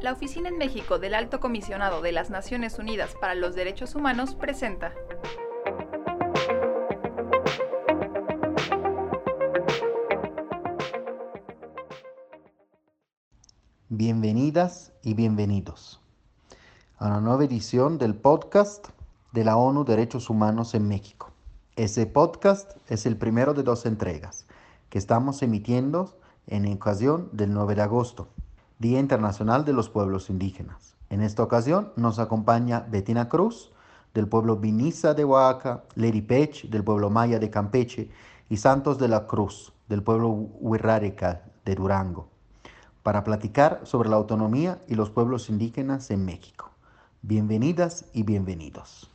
La Oficina en México del Alto Comisionado de las Naciones Unidas para los Derechos Humanos presenta Bienvenidas y bienvenidos a una nueva edición del podcast de la ONU Derechos Humanos en México. Ese podcast es el primero de dos entregas que estamos emitiendo en ocasión del 9 de agosto, Día Internacional de los Pueblos Indígenas. En esta ocasión nos acompaña Betina Cruz, del pueblo Viniza de Oaxaca, Lady Pech, del pueblo Maya de Campeche, y Santos de la Cruz, del pueblo Huirrárica de Durango, para platicar sobre la autonomía y los pueblos indígenas en México. Bienvenidas y bienvenidos.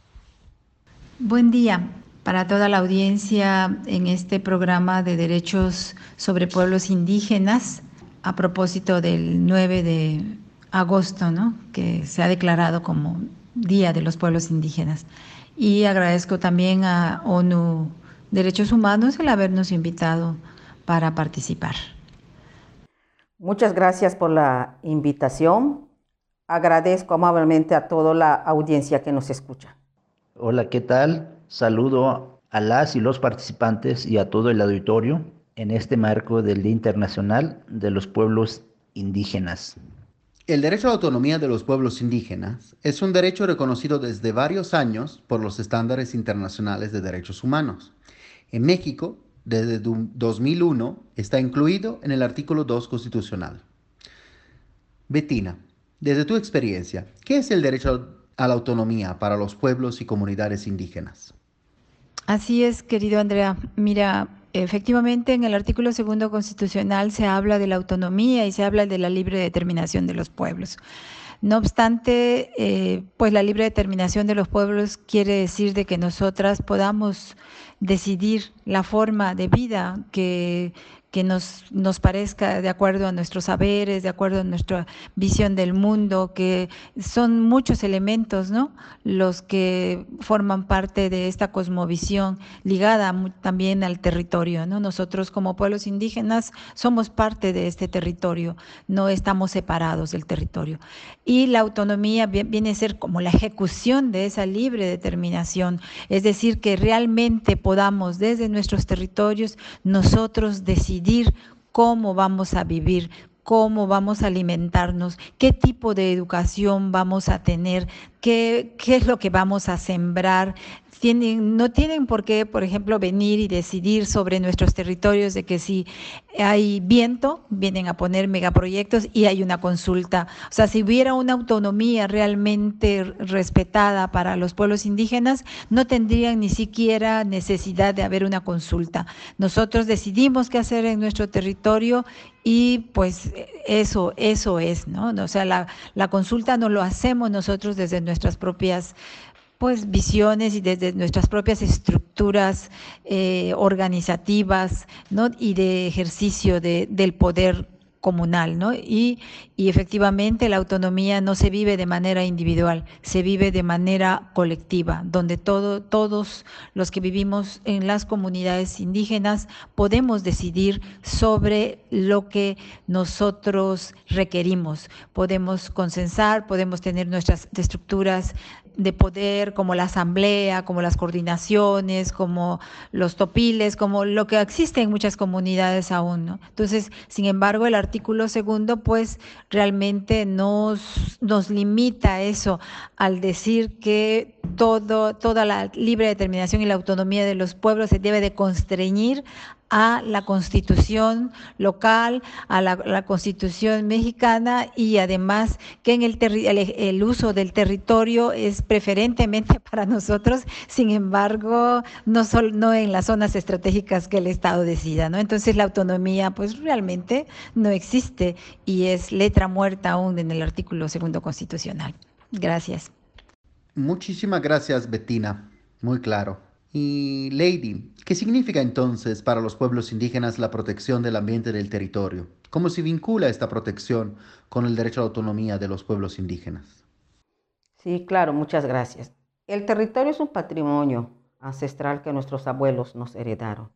Buen día para toda la audiencia en este programa de derechos sobre pueblos indígenas a propósito del 9 de agosto, ¿no? que se ha declarado como Día de los Pueblos Indígenas. Y agradezco también a ONU Derechos Humanos el habernos invitado para participar. Muchas gracias por la invitación agradezco amablemente a toda la audiencia que nos escucha. Hola, ¿qué tal? Saludo a las y los participantes y a todo el auditorio en este marco del Día Internacional de los Pueblos Indígenas. El derecho a la autonomía de los pueblos indígenas es un derecho reconocido desde varios años por los estándares internacionales de derechos humanos. En México, desde 2001, está incluido en el artículo 2 constitucional. Betina, desde tu experiencia, ¿qué es el derecho a la autonomía para los pueblos y comunidades indígenas? Así es, querido Andrea. Mira, efectivamente en el artículo segundo constitucional se habla de la autonomía y se habla de la libre determinación de los pueblos. No obstante, eh, pues la libre determinación de los pueblos quiere decir de que nosotras podamos decidir la forma de vida que, que nos, nos parezca de acuerdo a nuestros saberes, de acuerdo a nuestra visión del mundo, que son muchos elementos, ¿no? Los que forman parte de esta cosmovisión ligada también al territorio, ¿no? Nosotros como pueblos indígenas somos parte de este territorio, no estamos separados del territorio. Y la autonomía viene a ser como la ejecución de esa libre determinación, es decir, que realmente podamos desde nuestros territorios nosotros decidir cómo vamos a vivir, cómo vamos a alimentarnos, qué tipo de educación vamos a tener, qué, qué es lo que vamos a sembrar, no tienen por qué, por ejemplo, venir y decidir sobre nuestros territorios de que si hay viento, vienen a poner megaproyectos y hay una consulta. O sea, si hubiera una autonomía realmente respetada para los pueblos indígenas, no tendrían ni siquiera necesidad de haber una consulta. Nosotros decidimos qué hacer en nuestro territorio y pues eso, eso es, ¿no? O sea, la, la consulta no lo hacemos nosotros desde nuestras propias pues visiones y desde nuestras propias estructuras eh, organizativas ¿no? y de ejercicio de, del poder comunal, ¿no? Y, y, efectivamente la autonomía no se vive de manera individual, se vive de manera colectiva, donde todo, todos los que vivimos en las comunidades indígenas podemos decidir sobre lo que nosotros requerimos. Podemos consensar, podemos tener nuestras estructuras de poder, como la asamblea, como las coordinaciones, como los topiles, como lo que existe en muchas comunidades aún. ¿no? Entonces, sin embargo, el artículo segundo, pues realmente nos, nos limita eso al decir que todo, toda la libre determinación y la autonomía de los pueblos se debe de constreñir a la constitución local, a la, constitución mexicana y además que en el, el, uso del territorio es preferentemente para nosotros, sin embargo, no, no en las zonas estratégicas que el Estado decida, ¿no? Entonces la autonomía pues realmente no existe y es letra muerta aún en el artículo segundo constitucional. Gracias. Muchísimas gracias, Bettina. Muy claro. Y Lady, ¿qué significa entonces para los pueblos indígenas la protección del ambiente del territorio? ¿Cómo se vincula esta protección con el derecho a la autonomía de los pueblos indígenas? Sí, claro, muchas gracias. El territorio es un patrimonio ancestral que nuestros abuelos nos heredaron.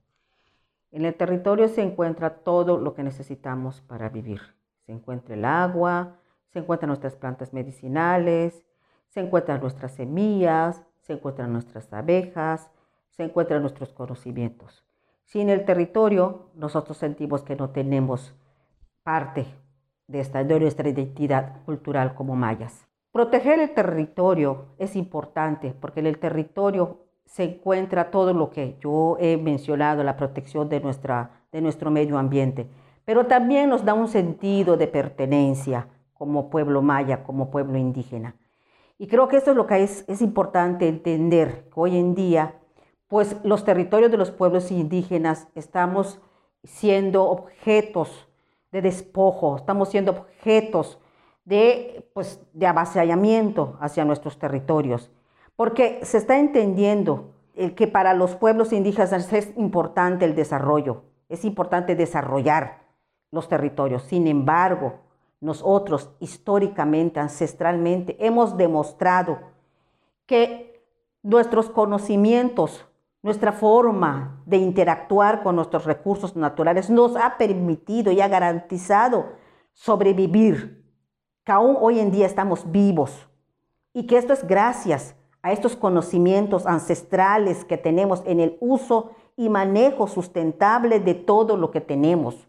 En el territorio se encuentra todo lo que necesitamos para vivir. Se encuentra el agua, se encuentran nuestras plantas medicinales, se encuentran nuestras semillas, se encuentran nuestras abejas, se encuentran nuestros conocimientos. Sin el territorio, nosotros sentimos que no tenemos parte de, esta, de nuestra identidad cultural como mayas. Proteger el territorio es importante porque en el territorio se encuentra todo lo que yo he mencionado, la protección de, nuestra, de nuestro medio ambiente, pero también nos da un sentido de pertenencia como pueblo maya, como pueblo indígena. Y creo que esto es lo que es, importante entender, hoy en día, pues los territorios de los pueblos indígenas estamos siendo objetos de despojo, estamos siendo objetos de, pues, de avasallamiento hacia nuestros territorios, porque se está entendiendo que para los pueblos indígenas es importante el desarrollo, es importante desarrollar los territorios. Sin embargo, nosotros históricamente, ancestralmente, hemos demostrado que nuestros conocimientos nuestra forma de interactuar con nuestros recursos naturales nos ha permitido y ha garantizado sobrevivir, que aún hoy en día estamos vivos y que esto es gracias a estos conocimientos ancestrales que tenemos en el uso y manejo sustentable de todo lo que tenemos.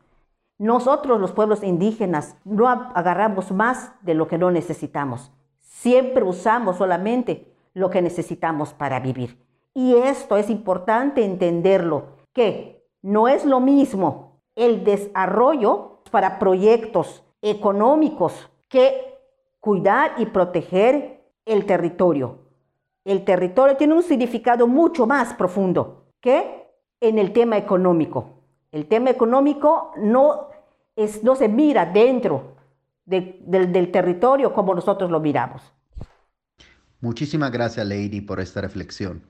Nosotros los pueblos indígenas no agarramos más de lo que no necesitamos. Siempre usamos solamente lo que necesitamos para vivir. Y esto es importante entenderlo, que no es lo mismo el desarrollo para proyectos económicos que cuidar y proteger el territorio. El territorio tiene un significado mucho más profundo que en el tema económico. El tema económico no, es, no se mira dentro del, del territorio como nosotros lo miramos. Muchísimas gracias, Lady, por esta reflexión.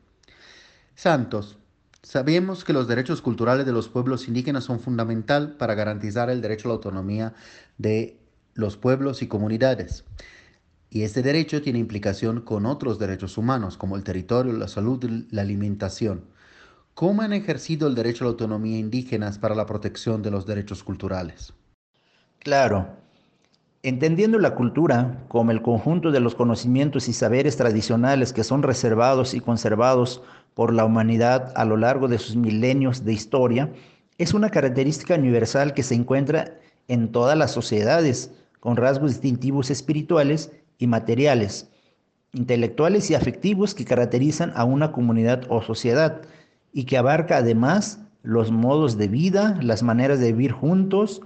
Santos. Sabemos que los derechos culturales de los pueblos indígenas son fundamental para garantizar el derecho a la autonomía de los pueblos y comunidades. Y este derecho tiene implicación con otros derechos humanos, como el territorio, la salud la alimentación. ¿Cómo han ejercido el derecho a la autonomía indígenas para la protección de los derechos culturales? Claro. Entendiendo la cultura como el conjunto de los conocimientos y saberes tradicionales que son reservados y conservados por la humanidad a lo largo de sus milenios de historia es una característica universal que se encuentra en todas las sociedades, con rasgos distintivos espirituales y materiales, intelectuales y afectivos que caracterizan a una comunidad o sociedad y que abarca además los modos de vida, las maneras de vivir juntos,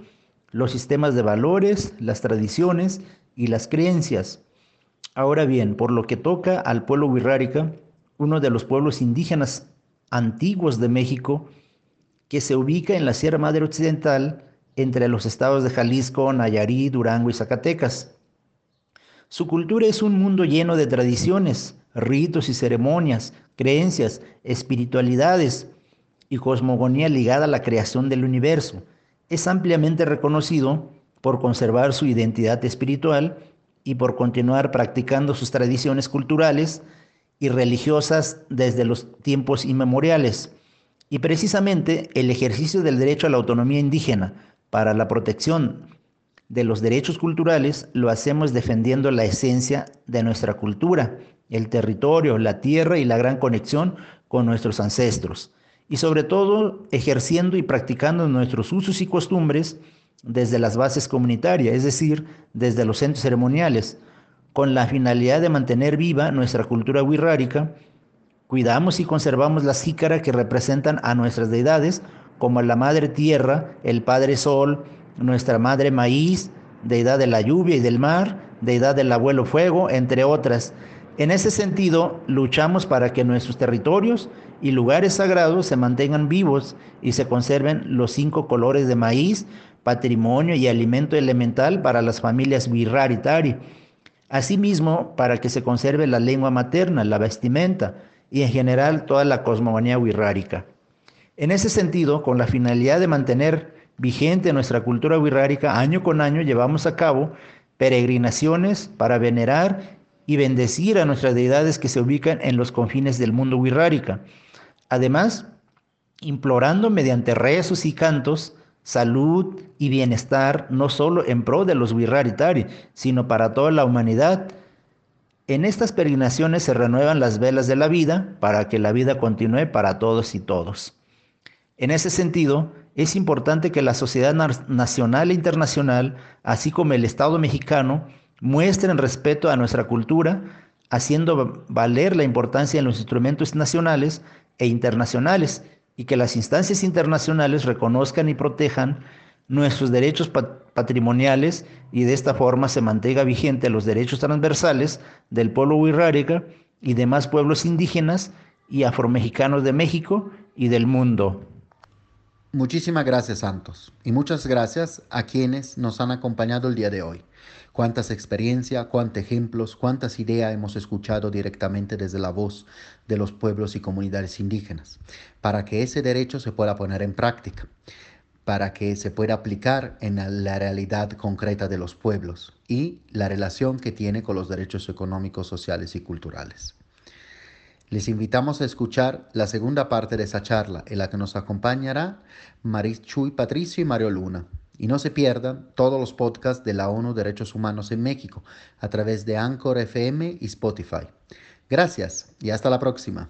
los sistemas de valores, las tradiciones y las creencias. Ahora bien, por lo que toca al pueblo wixárika, uno de los pueblos indígenas antiguos de México, que se ubica en la Sierra Madre Occidental entre los estados de Jalisco, Nayarit, Durango y Zacatecas. Su cultura es un mundo lleno de tradiciones, ritos y ceremonias, creencias, espiritualidades y cosmogonía ligada a la creación del universo. Es ampliamente reconocido por conservar su identidad espiritual y por continuar practicando sus tradiciones culturales y religiosas desde los tiempos inmemoriales. Y precisamente el ejercicio del derecho a la autonomía indígena para la protección de los derechos culturales lo hacemos defendiendo la esencia de nuestra cultura, el territorio, la tierra y la gran conexión con nuestros ancestros. Y sobre todo ejerciendo y practicando nuestros usos y costumbres desde las bases comunitarias, es decir, desde los centros ceremoniales, con la finalidad de mantener viva nuestra cultura wixárika, cuidamos y conservamos las jícaras que representan a nuestras deidades, como la Madre Tierra, el Padre Sol, nuestra Madre Maíz, deidad de la lluvia y del mar, deidad del abuelo fuego, entre otras. En ese sentido, luchamos para que nuestros territorios y lugares sagrados se mantengan vivos y se conserven los cinco colores de maíz, patrimonio y alimento elemental para las familias Wixárika Asimismo, para que se conserve la lengua materna, la vestimenta y en general toda la cosmogonía wixárika. En ese sentido, con la finalidad de mantener vigente nuestra cultura wixárika, año con año llevamos a cabo peregrinaciones para venerar y bendecir a nuestras deidades que se ubican en los confines del mundo wixárika. Además, implorando mediante rezos y cantos salud y bienestar no solo en pro de los Wirraritari, sino para toda la humanidad. En estas peregrinaciones se renuevan las velas de la vida para que la vida continúe para todos y todos. En ese sentido, es importante que la sociedad nacional e internacional, así como el Estado mexicano, muestren respeto a nuestra cultura, haciendo valer la importancia de los instrumentos nacionales e internacionales y que las instancias internacionales reconozcan y protejan nuestros derechos patrimoniales y de esta forma se mantenga vigente los derechos transversales del pueblo wixárika y demás pueblos indígenas y afromexicanos de México y del mundo. Muchísimas gracias, Santos, y muchas gracias a quienes nos han acompañado el día de hoy. Cuántas experiencias, cuántos ejemplos, cuántas ideas hemos escuchado directamente desde la voz de los pueblos y comunidades indígenas, para que ese derecho se pueda poner en práctica, para que se pueda aplicar en la realidad concreta de los pueblos y la relación que tiene con los derechos económicos, sociales y culturales. Les invitamos a escuchar la segunda parte de esa charla, en la que nos acompañará Maris Chuy Patricio y Mario Luna. Y no se pierdan todos los podcasts de la ONU Derechos Humanos en México a través de Anchor FM y Spotify. Gracias y hasta la próxima.